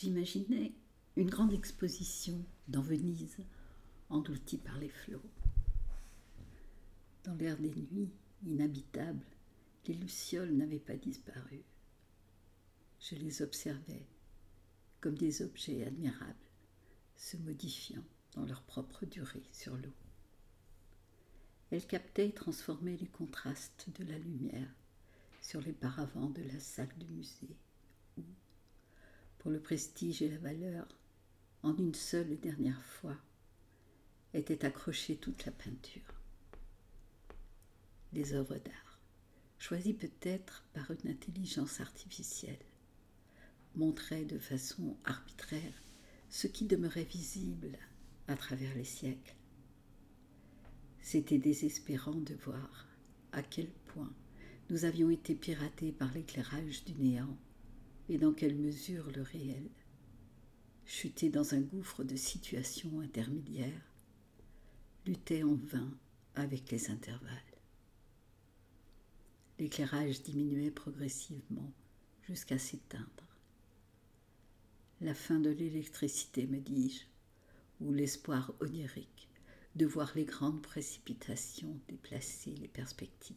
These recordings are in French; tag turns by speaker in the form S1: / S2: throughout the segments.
S1: J'imaginais une grande exposition dans Venise, engloutie par les flots. Dans l'air des nuits inhabitables, les lucioles n'avaient pas disparu. Je les observais comme des objets admirables, se modifiant dans leur propre durée sur l'eau. Elles captaient et transformaient les contrastes de la lumière sur les paravents de la salle du musée, pour le prestige et la valeur, en une seule et dernière fois, était accrochée toute la peinture. Les œuvres d'art, choisies peut-être par une intelligence artificielle, montraient de façon arbitraire ce qui demeurait visible à travers les siècles. C'était désespérant de voir à quel point nous avions été piratés par l'éclairage du néant et dans quelle mesure le réel, chuté dans un gouffre de situations intermédiaires, luttait en vain avec les intervalles. L'éclairage diminuait progressivement jusqu'à s'éteindre. La fin de l'électricité, me dis-je, ou l'espoir onirique de voir les grandes précipitations déplacer les perspectives.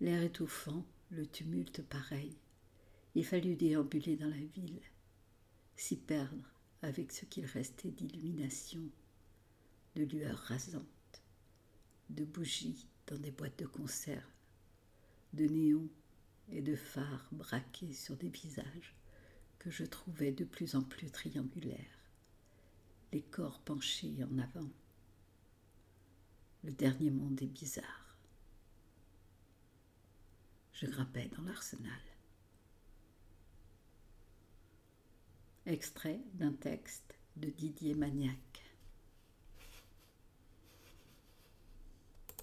S1: L'air étouffant, le tumulte pareil, il fallut déambuler dans la ville, s'y perdre avec ce qu'il restait d'illumination, de lueurs rasantes, de bougies dans des boîtes de conserve, de néons et de phares braqués sur des visages que je trouvais de plus en plus triangulaires, les corps penchés en avant. Le dernier monde est bizarre. Je grimpais dans l'arsenal. Extrait d'un texte de Didier Magnac.